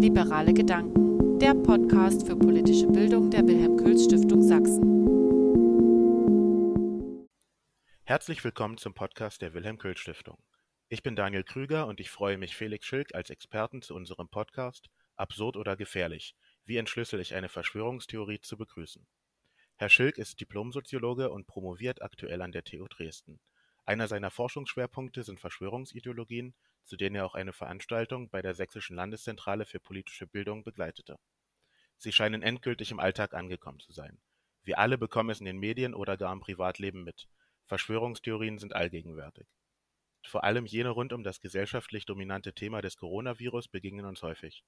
Liberale Gedanken, der Podcast für politische Bildung der Wilhelm Kühls Stiftung Sachsen. Herzlich willkommen zum Podcast der Wilhelm Kühls Stiftung. Ich bin Daniel Krüger und ich freue mich, Felix Schilk als Experten zu unserem Podcast Absurd oder gefährlich? Wie entschlüssel ich eine Verschwörungstheorie zu begrüßen? Herr Schilk ist Diplomsoziologe und promoviert aktuell an der TU Dresden. Einer seiner Forschungsschwerpunkte sind Verschwörungsideologien, zu denen er auch eine Veranstaltung bei der Sächsischen Landeszentrale für politische Bildung begleitete. Sie scheinen endgültig im Alltag angekommen zu sein. Wir alle bekommen es in den Medien oder gar im Privatleben mit. Verschwörungstheorien sind allgegenwärtig. Vor allem jene rund um das gesellschaftlich dominante Thema des Coronavirus begegnen uns häufig.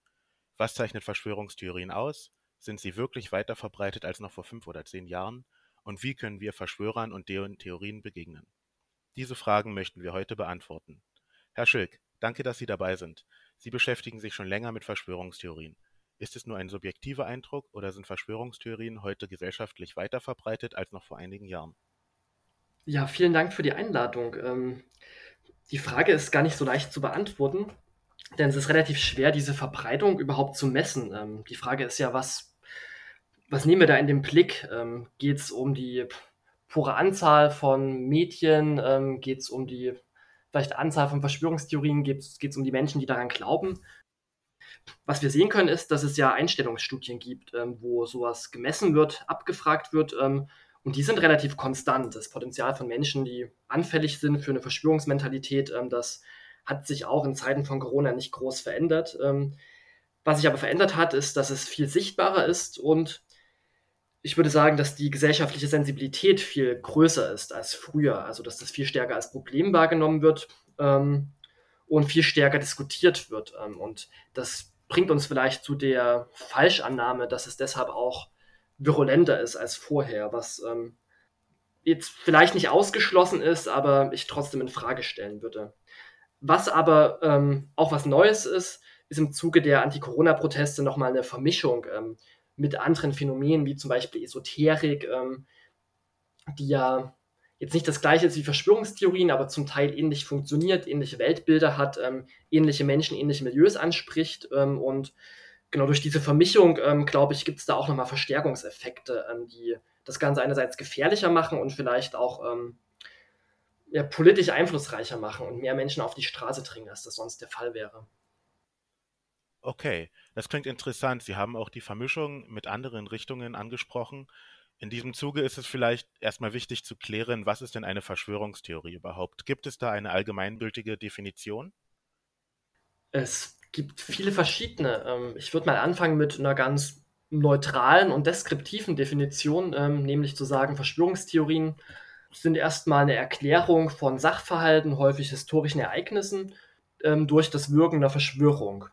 Was zeichnet Verschwörungstheorien aus? Sind sie wirklich weiter verbreitet als noch vor fünf oder zehn Jahren? Und wie können wir Verschwörern und deren Theorien begegnen? Diese Fragen möchten wir heute beantworten. Herr Schilk, danke, dass Sie dabei sind. Sie beschäftigen sich schon länger mit Verschwörungstheorien. Ist es nur ein subjektiver Eindruck oder sind Verschwörungstheorien heute gesellschaftlich weiter verbreitet als noch vor einigen Jahren? Ja, vielen Dank für die Einladung. Ähm, die Frage ist gar nicht so leicht zu beantworten, denn es ist relativ schwer, diese Verbreitung überhaupt zu messen. Ähm, die Frage ist ja, was was nehmen wir da in den Blick? Ähm, Geht es um die pure Anzahl von Medien? Ähm, Geht es um die vielleicht Anzahl von Verschwörungstheorien? Geht es um die Menschen, die daran glauben? Was wir sehen können, ist, dass es ja Einstellungsstudien gibt, ähm, wo sowas gemessen wird, abgefragt wird. Ähm, und die sind relativ konstant. Das Potenzial von Menschen, die anfällig sind für eine Verschwörungsmentalität, ähm, das hat sich auch in Zeiten von Corona nicht groß verändert. Ähm, was sich aber verändert hat, ist, dass es viel sichtbarer ist und ich würde sagen, dass die gesellschaftliche Sensibilität viel größer ist als früher. Also, dass das viel stärker als Problem wahrgenommen wird ähm, und viel stärker diskutiert wird. Ähm, und das bringt uns vielleicht zu der Falschannahme, dass es deshalb auch virulenter ist als vorher, was ähm, jetzt vielleicht nicht ausgeschlossen ist, aber ich trotzdem in Frage stellen würde. Was aber ähm, auch was Neues ist, ist im Zuge der Anti-Corona-Proteste nochmal eine Vermischung ähm, mit anderen Phänomenen, wie zum Beispiel Esoterik, ähm, die ja jetzt nicht das gleiche ist wie Verschwörungstheorien, aber zum Teil ähnlich funktioniert, ähnliche Weltbilder hat, ähm, ähnliche Menschen, ähnliche Milieus anspricht. Ähm, und genau durch diese Vermischung, ähm, glaube ich, gibt es da auch nochmal Verstärkungseffekte, ähm, die das Ganze einerseits gefährlicher machen und vielleicht auch ähm, ja, politisch einflussreicher machen und mehr Menschen auf die Straße dringen, als das sonst der Fall wäre. Okay, das klingt interessant. Sie haben auch die Vermischung mit anderen Richtungen angesprochen. In diesem Zuge ist es vielleicht erstmal wichtig zu klären, was ist denn eine Verschwörungstheorie überhaupt? Gibt es da eine allgemeingültige Definition? Es gibt viele verschiedene. Ähm, ich würde mal anfangen mit einer ganz neutralen und deskriptiven Definition, ähm, nämlich zu sagen, Verschwörungstheorien sind erstmal eine Erklärung von Sachverhalten, häufig historischen Ereignissen, ähm, durch das Wirken einer Verschwörung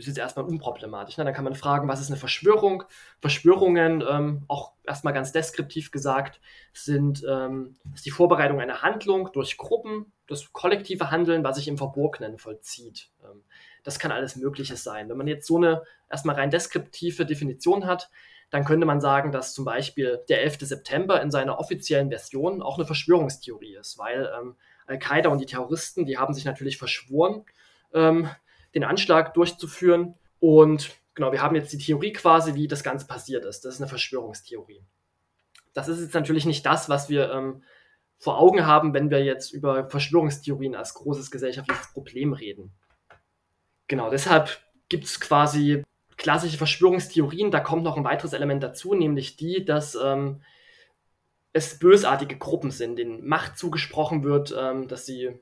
ist jetzt erstmal unproblematisch. Ne? Dann kann man fragen, was ist eine Verschwörung? Verschwörungen, ähm, auch erstmal ganz deskriptiv gesagt, sind ähm, ist die Vorbereitung einer Handlung durch Gruppen, das kollektive Handeln, was sich im Verborgenen vollzieht. Ähm, das kann alles Mögliche sein. Wenn man jetzt so eine erstmal rein deskriptive Definition hat, dann könnte man sagen, dass zum Beispiel der 11. September in seiner offiziellen Version auch eine Verschwörungstheorie ist, weil ähm, Al-Qaida und die Terroristen, die haben sich natürlich verschworen, ähm, den Anschlag durchzuführen. Und genau, wir haben jetzt die Theorie quasi, wie das Ganze passiert ist. Das ist eine Verschwörungstheorie. Das ist jetzt natürlich nicht das, was wir ähm, vor Augen haben, wenn wir jetzt über Verschwörungstheorien als großes gesellschaftliches Problem reden. Genau, deshalb gibt es quasi klassische Verschwörungstheorien. Da kommt noch ein weiteres Element dazu, nämlich die, dass ähm, es bösartige Gruppen sind, denen Macht zugesprochen wird, ähm, dass sie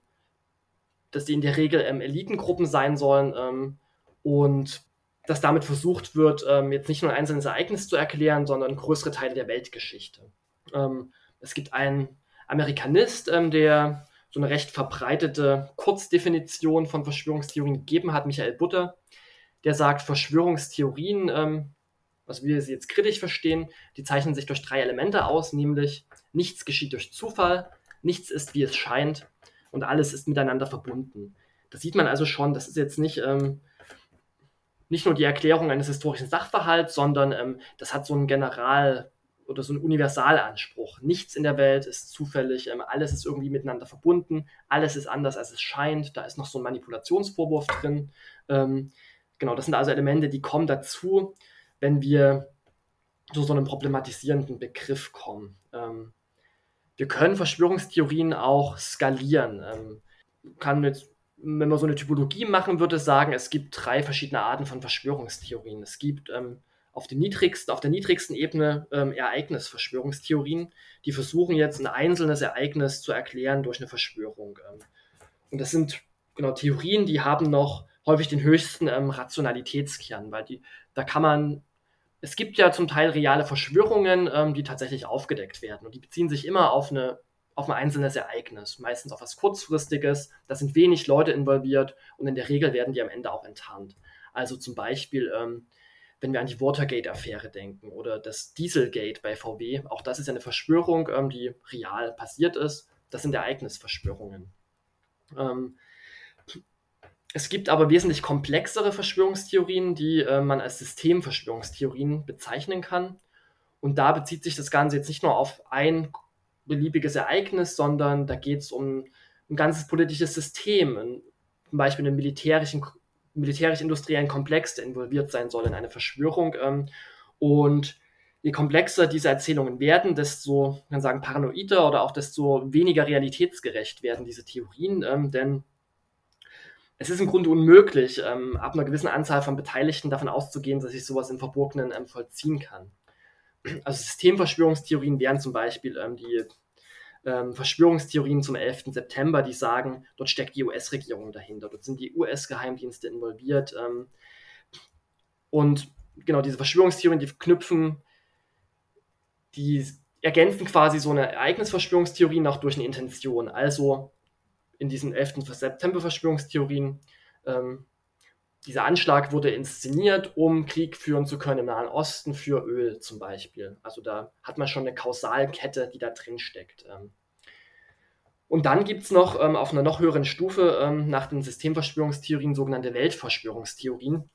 dass die in der Regel ähm, Elitengruppen sein sollen ähm, und dass damit versucht wird, ähm, jetzt nicht nur ein einzelnes Ereignis zu erklären, sondern größere Teile der Weltgeschichte. Ähm, es gibt einen Amerikanist, ähm, der so eine recht verbreitete Kurzdefinition von Verschwörungstheorien gegeben hat, Michael Butter, der sagt, Verschwörungstheorien, ähm, was wir sie jetzt kritisch verstehen, die zeichnen sich durch drei Elemente aus, nämlich nichts geschieht durch Zufall, nichts ist, wie es scheint und alles ist miteinander verbunden. Das sieht man also schon, das ist jetzt nicht, ähm, nicht nur die Erklärung eines historischen Sachverhalts, sondern ähm, das hat so einen General- oder so einen Universalanspruch. Nichts in der Welt ist zufällig, ähm, alles ist irgendwie miteinander verbunden, alles ist anders, als es scheint. Da ist noch so ein Manipulationsvorwurf drin. Ähm, genau, das sind also Elemente, die kommen dazu, wenn wir zu so einem problematisierenden Begriff kommen. Ähm, wir können Verschwörungstheorien auch skalieren. Ähm, kann jetzt, wenn man so eine Typologie machen würde, sagen, es gibt drei verschiedene Arten von Verschwörungstheorien. Es gibt ähm, auf, dem niedrigsten, auf der niedrigsten Ebene ähm, Ereignisverschwörungstheorien, die versuchen jetzt ein einzelnes Ereignis zu erklären durch eine Verschwörung. Ähm. und das sind genau Theorien, die haben noch häufig den höchsten ähm, Rationalitätskern, weil die, da kann man es gibt ja zum Teil reale Verschwörungen, ähm, die tatsächlich aufgedeckt werden. Und die beziehen sich immer auf, eine, auf ein einzelnes Ereignis, meistens auf was Kurzfristiges. Da sind wenig Leute involviert und in der Regel werden die am Ende auch enttarnt. Also zum Beispiel, ähm, wenn wir an die Watergate-Affäre denken oder das Dieselgate bei VW, auch das ist eine Verschwörung, ähm, die real passiert ist. Das sind Ereignisverschwörungen. Ähm, es gibt aber wesentlich komplexere Verschwörungstheorien, die äh, man als Systemverschwörungstheorien bezeichnen kann. Und da bezieht sich das Ganze jetzt nicht nur auf ein beliebiges Ereignis, sondern da geht es um ein ganzes politisches System, ein, zum Beispiel einen militärischen, militärisch-industriellen Komplex, der involviert sein soll in eine Verschwörung. Ähm, und je komplexer diese Erzählungen werden, desto, man kann sagen, paranoider oder auch desto weniger realitätsgerecht werden diese Theorien, ähm, denn es ist im Grunde unmöglich, ähm, ab einer gewissen Anzahl von Beteiligten davon auszugehen, dass sich sowas im Verborgenen ähm, vollziehen kann. Also Systemverschwörungstheorien wären zum Beispiel ähm, die ähm, Verschwörungstheorien zum 11. September, die sagen, dort steckt die US-Regierung dahinter, dort sind die US-Geheimdienste involviert. Ähm, und genau diese Verschwörungstheorien, die verknüpfen, die ergänzen quasi so eine Ereignisverschwörungstheorie noch durch eine Intention. Also in diesen 11. September-Verschwörungstheorien. Ähm, dieser Anschlag wurde inszeniert, um Krieg führen zu können im Nahen Osten für Öl zum Beispiel. Also da hat man schon eine Kausalkette, die da drin steckt. Ähm. Und dann gibt es noch ähm, auf einer noch höheren Stufe ähm, nach den Systemverschwörungstheorien sogenannte Weltverschwörungstheorien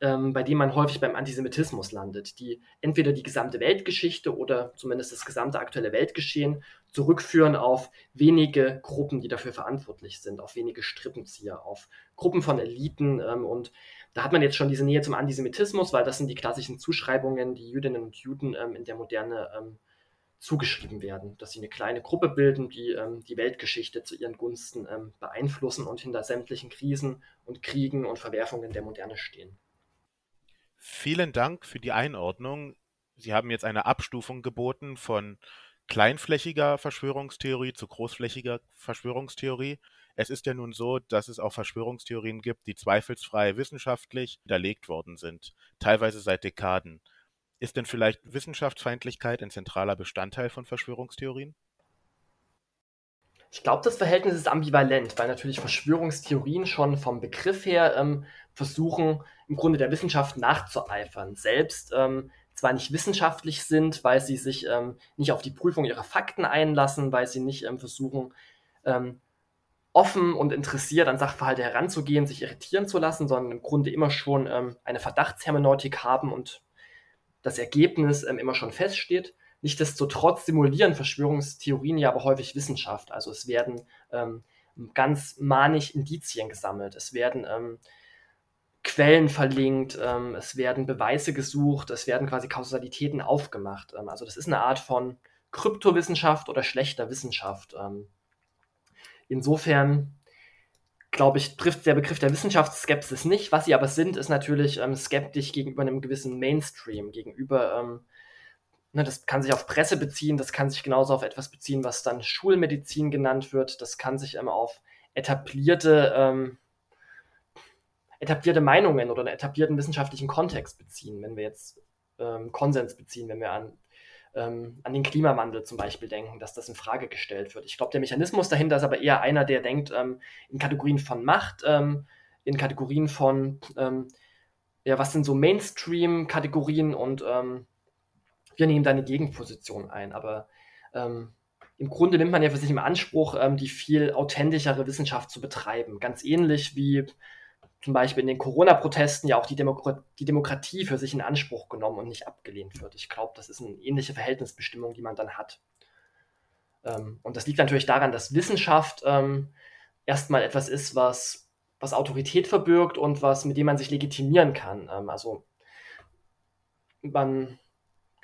bei dem man häufig beim Antisemitismus landet, die entweder die gesamte Weltgeschichte oder zumindest das gesamte aktuelle Weltgeschehen zurückführen auf wenige Gruppen, die dafür verantwortlich sind, auf wenige Strippenzieher, auf Gruppen von Eliten. Ähm, und da hat man jetzt schon diese Nähe zum Antisemitismus, weil das sind die klassischen Zuschreibungen, die Jüdinnen und Juden ähm, in der Moderne ähm, zugeschrieben werden, dass sie eine kleine Gruppe bilden, die ähm, die Weltgeschichte zu ihren Gunsten ähm, beeinflussen und hinter sämtlichen Krisen und Kriegen und Verwerfungen der Moderne stehen. Vielen Dank für die Einordnung. Sie haben jetzt eine Abstufung geboten von kleinflächiger Verschwörungstheorie zu großflächiger Verschwörungstheorie. Es ist ja nun so, dass es auch Verschwörungstheorien gibt, die zweifelsfrei wissenschaftlich widerlegt worden sind, teilweise seit Dekaden. Ist denn vielleicht Wissenschaftsfeindlichkeit ein zentraler Bestandteil von Verschwörungstheorien? Ich glaube, das Verhältnis ist ambivalent, weil natürlich Verschwörungstheorien schon vom Begriff her ähm, versuchen, im Grunde der Wissenschaft nachzueifern. Selbst ähm, zwar nicht wissenschaftlich sind, weil sie sich ähm, nicht auf die Prüfung ihrer Fakten einlassen, weil sie nicht ähm, versuchen, ähm, offen und interessiert an Sachverhalte heranzugehen, sich irritieren zu lassen, sondern im Grunde immer schon ähm, eine Verdachtshermeneutik haben und das Ergebnis immer schon feststeht. Nichtsdestotrotz simulieren Verschwörungstheorien ja aber häufig Wissenschaft. Also es werden ähm, ganz manig Indizien gesammelt. Es werden ähm, Quellen verlinkt, ähm, es werden Beweise gesucht, es werden quasi Kausalitäten aufgemacht. Ähm, also das ist eine Art von Kryptowissenschaft oder schlechter Wissenschaft. Ähm, insofern glaube ich, trifft der Begriff der Wissenschaftsskepsis nicht. Was sie aber sind, ist natürlich ähm, skeptisch gegenüber einem gewissen Mainstream, gegenüber Ne, das kann sich auf Presse beziehen, das kann sich genauso auf etwas beziehen, was dann Schulmedizin genannt wird. Das kann sich ähm, auf etablierte, ähm, etablierte Meinungen oder einen etablierten wissenschaftlichen Kontext beziehen, wenn wir jetzt ähm, Konsens beziehen, wenn wir an, ähm, an den Klimawandel zum Beispiel denken, dass das in Frage gestellt wird. Ich glaube, der Mechanismus dahinter ist aber eher einer, der denkt ähm, in Kategorien von Macht, ähm, in Kategorien von, ja, was sind so Mainstream-Kategorien und wir nehmen da eine Gegenposition ein. Aber ähm, im Grunde nimmt man ja für sich im Anspruch, ähm, die viel authentischere Wissenschaft zu betreiben. Ganz ähnlich wie zum Beispiel in den Corona-Protesten ja auch die, Demo die, Demokratie für sich in Anspruch genommen und nicht abgelehnt wird. Ich glaube, das ist eine ähnliche Verhältnisbestimmung, die man dann hat. Ähm, und das liegt natürlich daran, dass Wissenschaft ähm, erstmal etwas ist, was was Autorität verbirgt und was, mit dem man sich legitimieren kann. Ähm, also man,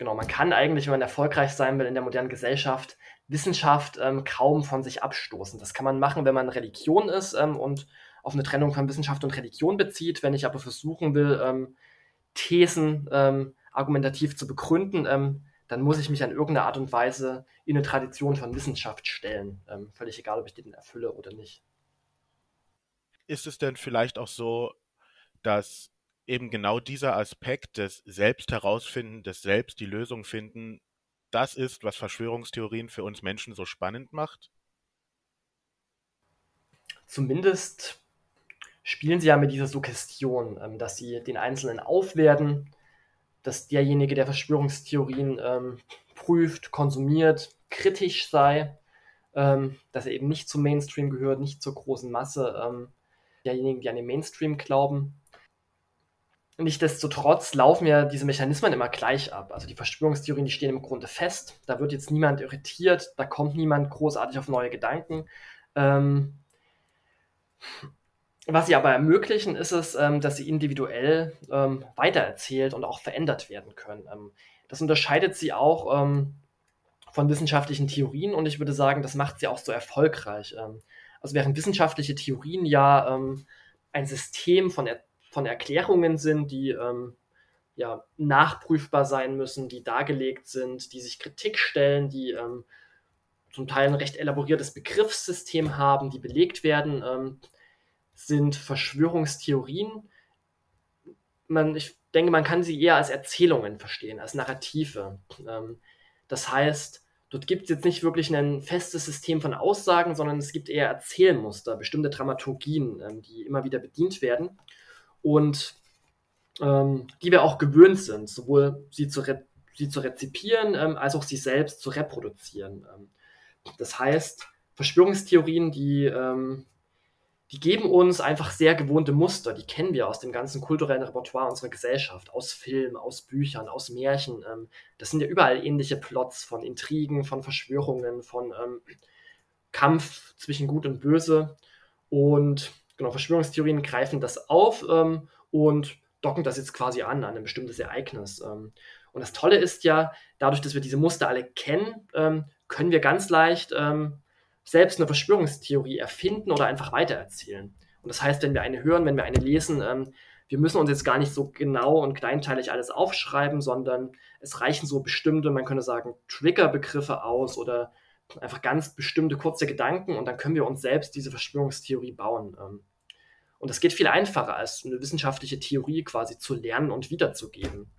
genau, man kann eigentlich, wenn man erfolgreich sein will in der modernen Gesellschaft, Wissenschaft ähm, kaum von sich abstoßen. Das kann man machen, wenn man Religion ist ähm, und auf eine Trennung von Wissenschaft und Religion bezieht. Wenn ich aber versuchen will, ähm, Thesen ähm, argumentativ zu begründen, ähm, dann muss ich mich an irgendeine Art und Weise in eine Tradition von Wissenschaft stellen. Ähm, völlig egal, ob ich den erfülle oder nicht. Ist es denn vielleicht auch so, dass eben genau dieser Aspekt des Selbst herausfinden, des Selbst die Lösung finden, das ist, was Verschwörungstheorien für uns Menschen so spannend macht? Zumindest spielen sie ja mit dieser Suggestion, ähm, dass sie den Einzelnen aufwerten, dass derjenige, der Verschwörungstheorien ähm, prüft, konsumiert, kritisch sei, ähm, dass er eben nicht zum Mainstream gehört, nicht zur großen Masse ähm, derjenigen, die an den Mainstream glauben. Nichtsdestotrotz laufen ja diese Mechanismen immer gleich ab. Also die Verschwörungstheorien, die stehen im Grunde fest. Da wird jetzt niemand irritiert, da kommt niemand großartig auf neue Gedanken. Ähm, was sie aber ermöglichen, ist es, ähm, dass sie individuell ähm, weitererzählt und auch verändert werden können. Ähm, das unterscheidet sie auch ähm, von wissenschaftlichen Theorien und ich würde sagen, das macht sie auch so erfolgreich. Ähm, also während wissenschaftliche Theorien ja ein System von, er von Erklärungen sind, die ja, nachprüfbar sein müssen, die dargelegt sind, die sich Kritik stellen, die zum Teil ein recht elaboriertes Begriffssystem haben, die belegt werden sind Verschwörungstheorien. Man, ich denke, man kann sie eher als Erzählungen verstehen, als Narrative. Ähm, das heißt, dort gibt es jetzt nicht wirklich ein festes System von Aussagen, sondern es gibt eher Erzählmuster, bestimmte Dramaturgien, ähm, die immer wieder bedient werden und ähm, die wir auch gewöhnt sind, sowohl sie zu, sie zu rezipieren, ähm, als auch sie selbst zu reproduzieren. Ähm, das heißt, Verschwörungstheorien, die ähm, die geben uns einfach sehr gewohnte Muster. Die kennen wir aus dem ganzen kulturellen Repertoire unserer Gesellschaft, aus Filmen, aus Büchern, aus Märchen. Ähm, das sind ja überall ähnliche Plots von Intrigen, von Verschwörungen, von Kampf zwischen Gut und Böse. Und genau, Verschwörungstheorien greifen das auf ähm, und docken das jetzt quasi an, an ein bestimmtes Ereignis. Ähm. und das Tolle ist ja, dadurch, dass wir diese Muster alle kennen, ähm, können wir ganz leicht ähm, selbst eine Verschwörungstheorie erfinden oder einfach weitererzählen. Und das heißt, wenn wir eine hören, wenn wir eine lesen, ähm, wir müssen uns jetzt gar nicht so genau und kleinteilig alles aufschreiben, sondern es reichen so bestimmte, man könnte sagen, Triggerbegriffe aus oder einfach ganz bestimmte kurze Gedanken und dann können wir uns selbst diese Verschwörungstheorie bauen. Und das geht viel einfacher, als eine wissenschaftliche Theorie quasi zu lernen und wiederzugeben.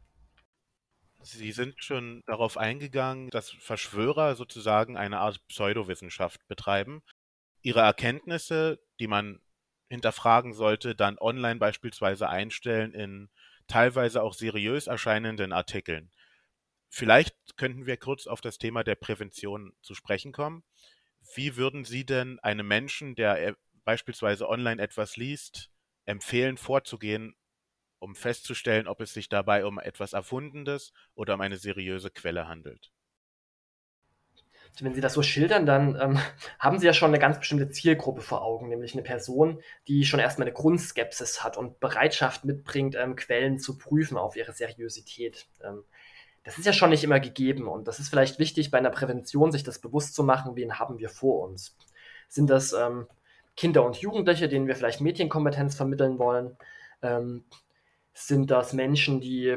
Sie sind schon darauf eingegangen, dass Verschwörer sozusagen eine Art Pseudowissenschaft betreiben. Ihre Erkenntnisse, die man hinterfragen sollte, dann online beispielsweise einstellen in teilweise auch seriös erscheinenden Artikeln. Vielleicht könnten wir kurz auf das Thema der Prävention zu sprechen kommen. Wie würden Sie denn einem Menschen, der beispielsweise online etwas liest, empfehlen, vorzugehen, um festzustellen, ob es sich dabei um etwas Erfundenes oder um eine seriöse Quelle handelt. Wenn Sie das so schildern, dann ähm, haben Sie ja schon eine ganz bestimmte Zielgruppe vor Augen, nämlich eine Person, die schon erstmal eine Grundskepsis hat und Bereitschaft mitbringt, ähm, Quellen zu prüfen auf ihre Seriosität. Ähm, das ist ja schon nicht immer gegeben und das ist vielleicht wichtig bei einer Prävention, sich das bewusst zu machen, wen haben wir vor uns. Sind das ähm, Kinder und Jugendliche, denen wir vielleicht Medienkompetenz vermitteln wollen? Ähm, sind das Menschen, die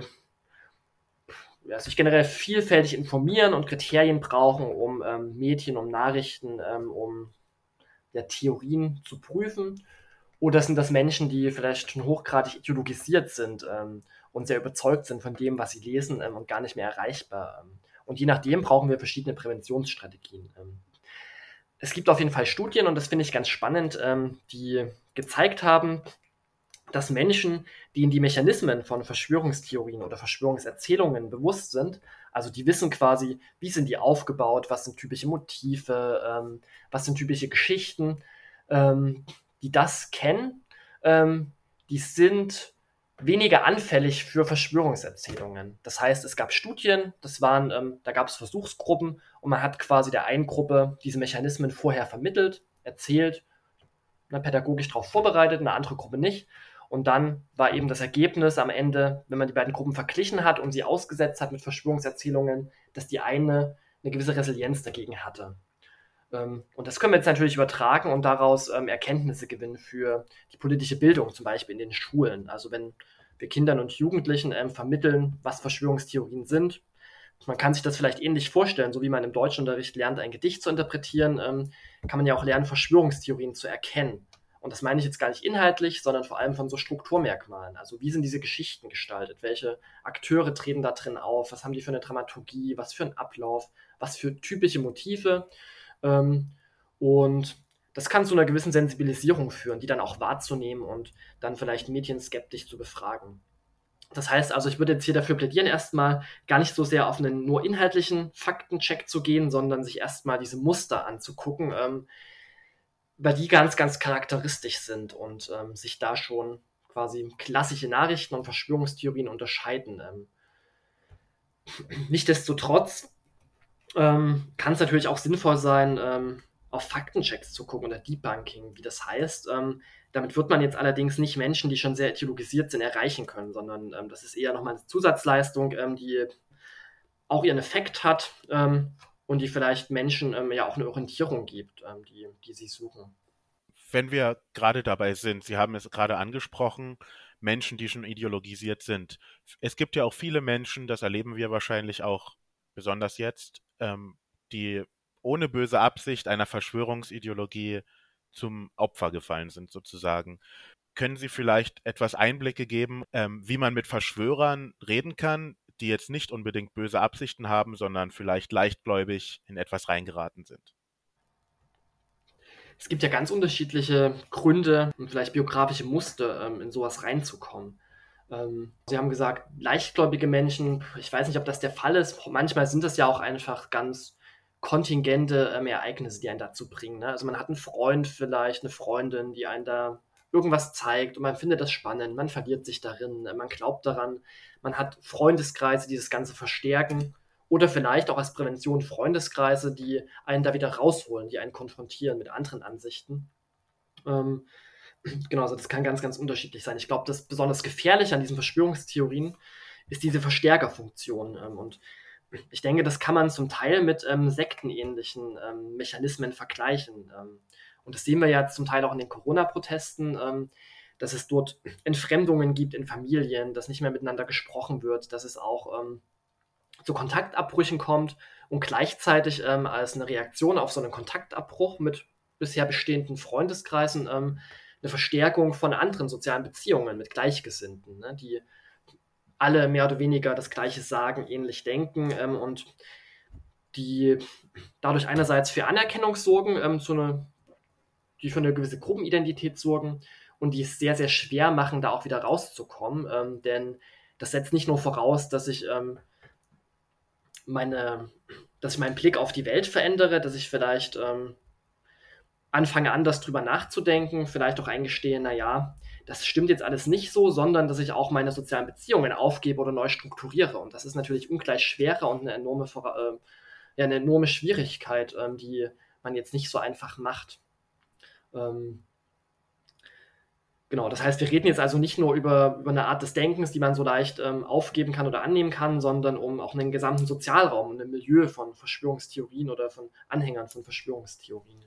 ja, sich generell vielfältig informieren und Kriterien brauchen, um ähm, Medien, um Nachrichten, ähm, um ja, Theorien zu prüfen? Oder sind das Menschen, die vielleicht schon hochgradig ideologisiert sind ähm, und sehr überzeugt sind von dem, was sie lesen ähm, und gar nicht mehr erreichbar? Ähm? und je nachdem brauchen wir verschiedene Präventionsstrategien. Ähm. es gibt auf jeden Fall Studien, und das finde ich ganz spannend, die gezeigt haben, dass Menschen, die in die Mechanismen von Verschwörungstheorien oder Verschwörungserzählungen bewusst sind, also die wissen quasi, wie sind die aufgebaut, was sind typische Motive, ähm, was sind typische Geschichten, ähm, die das kennen, ähm, die sind weniger anfällig für Verschwörungserzählungen. Das heißt, es gab Studien, das waren, ähm, da gab es Versuchsgruppen und man hat quasi der einen Gruppe diese Mechanismen vorher vermittelt, erzählt ne, pädagogisch darauf vorbereitet, eine andere Gruppe nicht. Und dann war eben das Ergebnis am Ende, wenn man die beiden Gruppen verglichen hat und sie ausgesetzt hat mit Verschwörungserzählungen, dass die eine eine gewisse Resilienz dagegen hatte. Ähm, und das können wir jetzt natürlich übertragen und daraus ähm, Erkenntnisse gewinnen für die politische Bildung, zum Beispiel in den Schulen. Also wenn wir Kindern und Jugendlichen ähm, vermitteln, was Verschwörungstheorien sind, man kann sich das vielleicht ähnlich vorstellen, so wie man im Deutschunterricht lernt, ein Gedicht zu interpretieren, kann man ja auch lernen, Verschwörungstheorien zu erkennen. Und das meine ich jetzt gar nicht inhaltlich, sondern vor allem von so Strukturmerkmalen. Also wie sind diese Geschichten gestaltet? Welche Akteure treten da drin auf? Was haben die für eine Dramaturgie? Was für einen Ablauf? Was für typische Motive? Ähm, und das kann zu einer gewissen Sensibilisierung führen, die dann auch wahrzunehmen und dann vielleicht Medien skeptisch zu befragen. Das heißt also, ich würde jetzt hier dafür plädieren, erstmal gar nicht so sehr auf einen nur inhaltlichen Faktencheck zu gehen, sondern sich erstmal diese Muster anzugucken, ähm, weil die ganz, ganz charakteristisch sind und ähm, sich da schon quasi klassische Nachrichten und Verschwörungstheorien unterscheiden. Ähm, Nichtsdestotrotz ähm, kann es natürlich auch sinnvoll sein, ähm, auf Faktenchecks zu gucken oder Debunking, wie das heißt. Ähm, damit wird man jetzt allerdings nicht Menschen, die schon sehr ideologisiert sind, erreichen können, sondern ähm, das ist eher nochmal eine Zusatzleistung, ähm, die auch ihren Effekt hat ähm, und die vielleicht Menschen ja auch eine Orientierung gibt, die, die sie suchen. Wenn wir gerade dabei sind, Sie haben es gerade angesprochen, Menschen, die schon ideologisiert sind. Es gibt ja auch viele Menschen, das erleben wir wahrscheinlich auch besonders jetzt, ähm, die ohne böse Absicht einer Verschwörungsideologie zum Opfer gefallen sind, sozusagen. Können Sie vielleicht etwas Einblicke geben, ähm, wie man mit Verschwörern reden kann, die jetzt nicht unbedingt böse Absichten haben, sondern vielleicht leichtgläubig in etwas reingeraten sind. Es gibt ja ganz unterschiedliche Gründe und vielleicht biografische Muster, ähm, in sowas reinzukommen. Ähm, Sie haben gesagt, leichtgläubige Menschen, ich weiß nicht, ob das der Fall ist. Manchmal sind das ja auch einfach ganz kontingente ähm, Ereignisse, die einen dazu bringen. Ne? Also man hat einen Freund vielleicht, eine Freundin, die einen da irgendwas zeigt und man findet das spannend, man verliert sich darin, man glaubt daran, man hat Freundeskreise, die das Ganze verstärken oder vielleicht auch als Prävention Freundeskreise, die einen da wieder rausholen, die einen konfrontieren mit anderen Ansichten. Ähm, genau, also das kann ganz, ganz unterschiedlich sein. Ich glaube, das besonders Gefährliche an diesen Verschwörungstheorien ist diese Verstärkerfunktion. Ähm, und ich denke, das kann man zum Teil mit ähm, sektenähnlichen ähm, Mechanismen vergleichen. Ähm, und das sehen wir ja zum Teil auch in den Corona-Protesten, ähm, dass es dort Entfremdungen gibt in Familien, dass nicht mehr miteinander gesprochen wird, dass es auch ähm, zu Kontaktabbrüchen kommt und gleichzeitig als eine Reaktion auf so einen Kontaktabbruch mit bisher bestehenden Freundeskreisen eine Verstärkung von anderen sozialen Beziehungen mit Gleichgesinnten, ne, die alle mehr oder weniger das Gleiche sagen, ähnlich denken ähm, und die dadurch einerseits für Anerkennung sorgen, ähm, so eine die für eine gewisse Gruppenidentität sorgen und die es sehr, sehr schwer machen, da auch wieder rauszukommen. Ähm, denn das setzt nicht nur voraus, dass ich ähm, meine, dass ich meinen Blick auf die Welt verändere, dass ich vielleicht ähm, anfange anders drüber nachzudenken, vielleicht auch eingestehe, naja, das stimmt jetzt alles nicht so, sondern dass ich auch meine sozialen Beziehungen aufgebe oder neu strukturiere. Und das ist natürlich ungleich schwerer und eine enorme, äh, ja, eine enorme Schwierigkeit, ähm, die man jetzt nicht so einfach macht. Ähm, genau, das heißt, wir reden jetzt also nicht nur über, über eine Art des Denkens, die man so leicht ähm, aufgeben kann oder annehmen kann, sondern um auch einen gesamten Sozialraum, ein Milieu von Verschwörungstheorien oder von Anhängern von Verschwörungstheorien.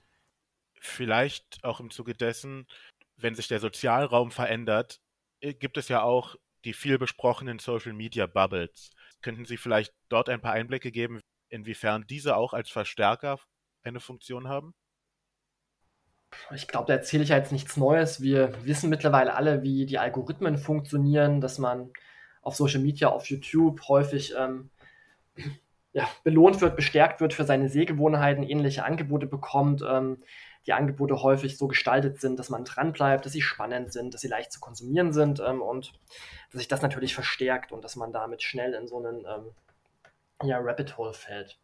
Vielleicht auch im Zuge dessen, wenn sich der Sozialraum verändert, äh, gibt es ja auch die viel besprochenen Social Media Bubbles. Könnten Sie vielleicht dort ein paar Einblicke geben, inwiefern diese auch als Verstärker eine Funktion haben? Ich glaube, da erzähle ich ja jetzt nichts Neues. Wir wissen mittlerweile alle, wie die Algorithmen funktionieren, dass man auf Social Media, auf YouTube häufig ähm, ja, belohnt wird, bestärkt wird für seine Sehgewohnheiten, ähnliche Angebote bekommt. Ähm, die Angebote häufig so gestaltet sind, dass man dranbleibt, dass sie spannend sind, dass sie leicht zu konsumieren sind ähm, und dass sich das natürlich verstärkt und dass man damit schnell in so einen ähm, ja, Rabbit Hole fällt.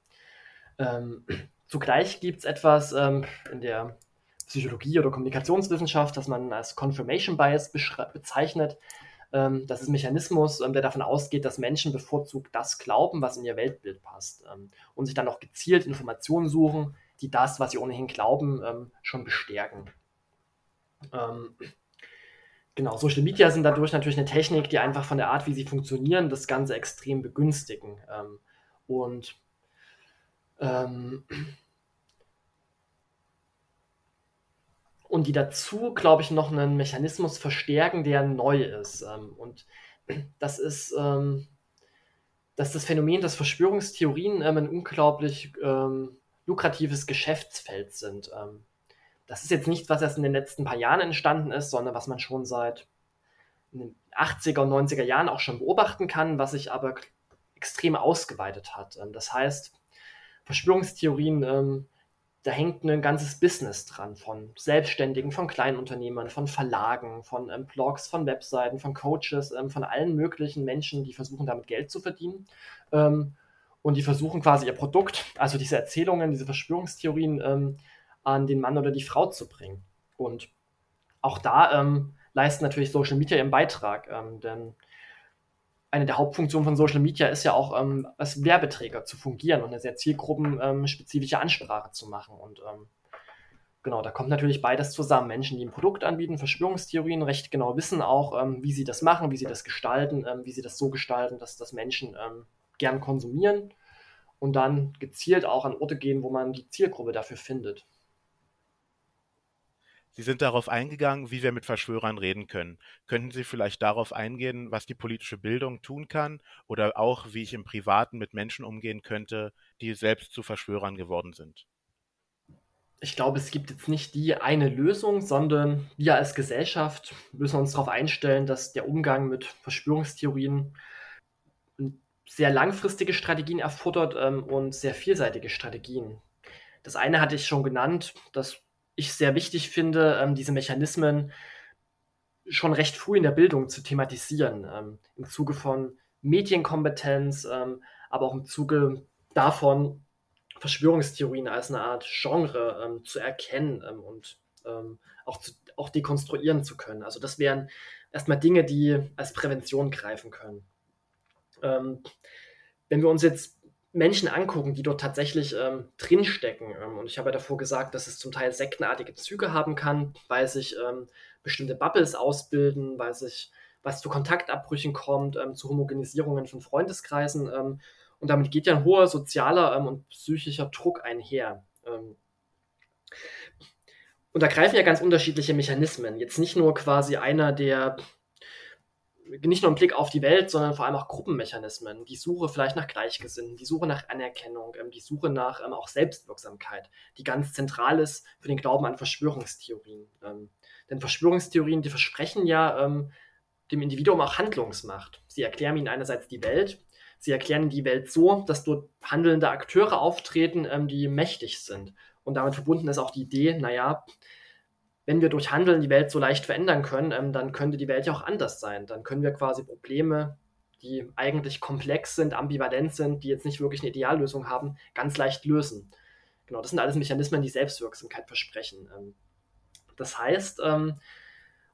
Ähm, zugleich gibt es etwas ähm, in der Psychologie oder Kommunikationswissenschaft, das man als Confirmation Bias bezeichnet. Ähm, das ist ein Mechanismus, ähm, der davon ausgeht, dass Menschen bevorzugt das glauben, was in ihr Weltbild passt und sich dann auch gezielt Informationen suchen, die das, was sie ohnehin glauben, ähm, schon bestärken. Ähm, genau, Social Media sind dadurch natürlich eine Technik, die einfach von der Art, wie sie funktionieren, das Ganze extrem begünstigen. Ähm, und ähm, und die dazu, glaube ich, noch einen Mechanismus verstärken, der neu ist. Ähm, und das ist, ähm, dass das Phänomen, dass Verschwörungstheorien ein unglaublich lukratives Geschäftsfeld sind. Ähm, das ist jetzt nicht, was erst in den letzten paar Jahren entstanden ist, sondern was man schon seit den 80er und 90er Jahren auch schon beobachten kann, was sich aber extrem ausgeweitet hat. Ähm, das heißt, Verschwörungstheorien da hängt ein ganzes Business dran von Selbstständigen, von Kleinunternehmern, von Verlagen, von ähm, Blogs, von Webseiten, von Coaches, ähm, von allen möglichen Menschen, die versuchen damit Geld zu verdienen. Ähm, und die versuchen quasi ihr Produkt, also diese Erzählungen, diese Verschwörungstheorien ähm, an den Mann oder die Frau zu bringen. Und auch da ähm, leisten natürlich Social Media ihren Beitrag, ähm, denn eine der Hauptfunktionen von Social Media ist ja auch ähm, als Werbeträger zu fungieren und eine sehr zielgruppenspezifische ähm, Ansprache zu machen. Und ähm, genau, da kommt natürlich beides zusammen. Menschen, die ein Produkt anbieten, Verschwörungstheorien, recht genau wissen auch, ähm, wie sie das machen, wie sie das gestalten, wie sie das so gestalten, dass das Menschen gern konsumieren und dann gezielt auch an Orte gehen, wo man die Zielgruppe dafür findet. Sie sind darauf eingegangen, wie wir mit Verschwörern reden können. Könnten Sie vielleicht darauf eingehen, was die politische Bildung tun kann oder auch, wie ich im Privaten mit Menschen umgehen könnte, die selbst zu Verschwörern geworden sind? Ich glaube, es gibt jetzt nicht die eine Lösung, sondern wir als Gesellschaft müssen uns darauf einstellen, dass der Umgang mit Verschwörungstheorien sehr langfristige Strategien erfordert ähm, und sehr vielseitige Strategien. Das eine hatte ich schon genannt, das ich sehr wichtig finde, ähm, diese Mechanismen schon recht früh in der Bildung zu thematisieren, ähm, im Zuge von Medienkompetenz, ähm, aber auch im Zuge davon, Verschwörungstheorien als eine Art Genre ähm, zu erkennen ähm, und auch, zu, auch dekonstruieren zu können. Also das wären erstmal Dinge, die als Prävention greifen können. Wenn wir uns jetzt Menschen angucken, die dort tatsächlich ähm, drinstecken. Ähm, und ich habe ja davor gesagt, dass es zum Teil sektenartige Züge haben kann, weil sich ähm, bestimmte Bubbles ausbilden, weil sich was zu Kontaktabbrüchen kommt, ähm, zu Homogenisierungen von Freundeskreisen. Ähm, und damit geht ja ein hoher sozialer ähm, und psychischer Druck einher. und da greifen ja ganz unterschiedliche Mechanismen. Jetzt nicht nur quasi einer, der nicht nur ein Blick auf die Welt, sondern vor allem auch Gruppenmechanismen, die Suche vielleicht nach Gleichgesinnten, die Suche nach Anerkennung, ähm, die Suche nach ähm, auch Selbstwirksamkeit, die ganz zentral ist für den Glauben an Verschwörungstheorien. Ähm, denn Verschwörungstheorien, die versprechen ja dem Individuum auch Handlungsmacht. Sie erklären ihnen einerseits die Welt, sie erklären die Welt so, dass dort handelnde Akteure auftreten, die mächtig sind. Und damit verbunden ist auch die Idee, naja, wenn wir durch Handeln die Welt so leicht verändern können, ähm, dann könnte die Welt ja auch anders sein. Dann können wir quasi Probleme, die eigentlich komplex sind, ambivalent sind, die jetzt nicht wirklich eine Ideallösung haben, ganz leicht lösen. Genau, das sind alles Mechanismen, die Selbstwirksamkeit versprechen. Ähm, das heißt, ähm,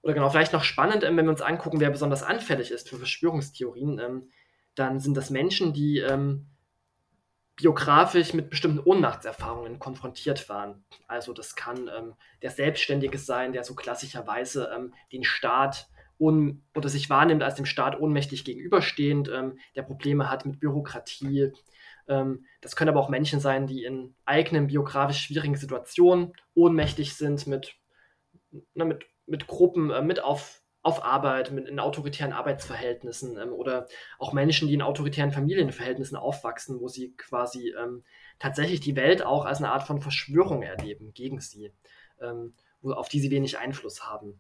oder genau, vielleicht noch spannend, ähm, wenn wir uns angucken, wer besonders anfällig ist für Verschwörungstheorien, ähm, dann sind das Menschen, die ähm, biografisch mit bestimmten Ohnmachtserfahrungen konfrontiert waren. Also das kann ähm, der Selbstständige sein, der so klassischerweise ähm, den Staat un oder sich wahrnimmt als dem Staat ohnmächtig gegenüberstehend, ähm, der Probleme hat mit Bürokratie. Ähm, das können aber auch Menschen sein, die in eigenen biografisch schwierigen Situationen ohnmächtig sind, mit, na, mit, mit Gruppen, äh, mit auf auf Arbeit, mit, in autoritären Arbeitsverhältnissen ähm, oder auch Menschen, die in autoritären Familienverhältnissen aufwachsen, wo sie quasi ähm, tatsächlich die Welt auch als eine Art von Verschwörung erleben gegen sie, ähm, wo, auf die sie wenig Einfluss haben.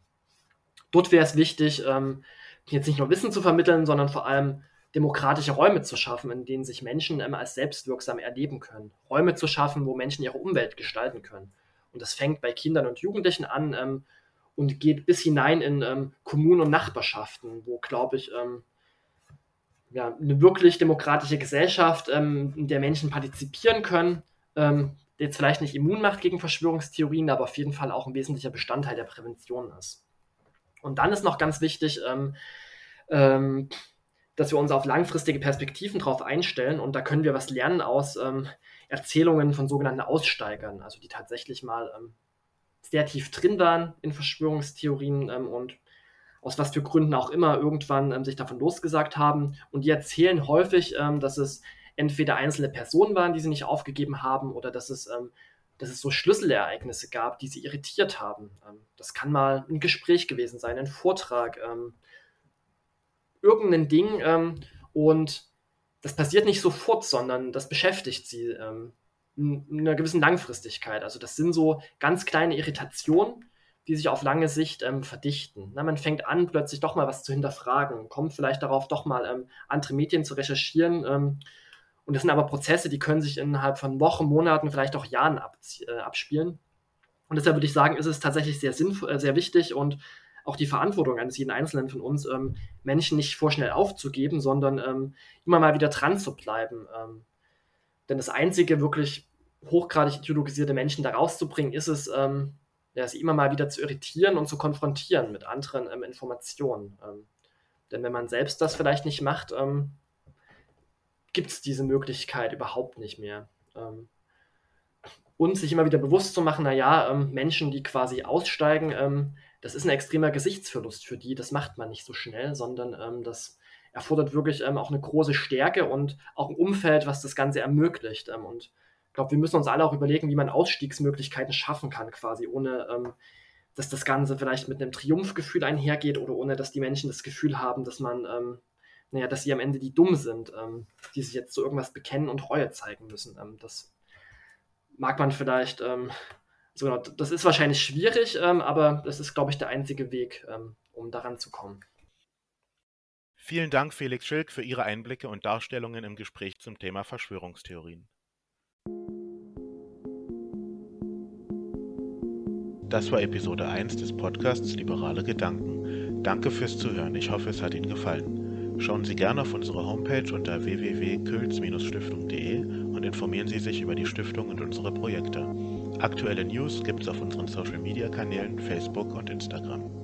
Dort wäre es wichtig, ähm, jetzt nicht nur Wissen zu vermitteln, sondern vor allem demokratische Räume zu schaffen, in denen sich Menschen ähm, als selbstwirksam erleben können. Räume zu schaffen, wo Menschen ihre Umwelt gestalten können. Und das fängt bei Kindern und Jugendlichen an, ähm, und geht bis hinein in ähm, Kommunen und Nachbarschaften, wo, glaube ich, ähm, ja, eine wirklich demokratische Gesellschaft, ähm, in der Menschen partizipieren können, ähm, jetzt vielleicht nicht immun macht gegen Verschwörungstheorien, aber auf jeden Fall auch ein wesentlicher Bestandteil der Prävention ist. Und dann ist noch ganz wichtig, ähm, ähm, dass wir uns auf langfristige Perspektiven darauf einstellen und da können wir was lernen aus Erzählungen von sogenannten Aussteigern, also die tatsächlich mal sehr tief drin waren in Verschwörungstheorien ähm, und aus was für Gründen auch immer irgendwann ähm, sich davon losgesagt haben. Und die erzählen häufig, ähm, dass es entweder einzelne Personen waren, die sie nicht aufgegeben haben, oder dass es, ähm, dass es so Schlüsselereignisse gab, die sie irritiert haben. Ähm, das kann mal ein Gespräch gewesen sein, ein Vortrag, ähm, irgendein Ding. Und das passiert nicht sofort, sondern das beschäftigt sie einer gewissen Langfristigkeit. Also das sind so ganz kleine Irritationen, die sich auf lange Sicht ähm, verdichten. Na, man fängt an, plötzlich doch mal was zu hinterfragen, kommt vielleicht darauf, doch mal ähm, andere Medien zu recherchieren. Ähm, und das sind aber Prozesse, die können sich innerhalb von Wochen, Monaten, vielleicht auch Jahren äh, abspielen. Und deshalb würde ich sagen, ist es tatsächlich sehr sinnvoll, äh, sehr wichtig und auch die Verantwortung eines jeden Einzelnen von uns, ähm, Menschen nicht vorschnell aufzugeben, sondern ähm, immer mal wieder dran zu bleiben. Ähm, denn das einzige wirklich hochgradig ideologisierte Menschen da rauszubringen, ist es, ähm, ja, sie immer mal wieder zu irritieren und zu konfrontieren mit anderen ähm, Informationen. Ähm, denn wenn man selbst das vielleicht nicht macht, ähm, gibt es diese Möglichkeit überhaupt nicht mehr. Ähm, und sich immer wieder bewusst zu machen, naja, ähm, Menschen, die quasi aussteigen, ähm, das ist ein extremer Gesichtsverlust für die, das macht man nicht so schnell, sondern das erfordert wirklich auch eine große Stärke und auch ein Umfeld, was das Ganze ermöglicht. und ich glaube, wir müssen uns alle auch überlegen, wie man Ausstiegsmöglichkeiten schaffen kann, quasi, ohne ähm, dass das Ganze vielleicht mit einem Triumphgefühl einhergeht oder ohne dass die Menschen das Gefühl haben, dass man, ähm, naja, dass sie am Ende die dumm sind, ähm, die sich jetzt zu irgendwas bekennen und Reue zeigen müssen. Ähm, das mag man vielleicht, ähm, so das ist wahrscheinlich schwierig, ähm, aber das ist, glaube ich, der einzige Weg, um daran zu kommen. Vielen Dank, Felix Schilk, für Ihre Einblicke und Darstellungen im Gespräch zum Thema Verschwörungstheorien. Das war Episode 1 des Podcasts Liberale Gedanken. Danke fürs Zuhören. Ich hoffe, es hat Ihnen gefallen. Schauen Sie gerne auf unsere Homepage unter www.külz-stiftung.de und informieren Sie sich über die Stiftung und unsere Projekte. Aktuelle News gibt es auf unseren Social-Media-Kanälen Facebook und Instagram.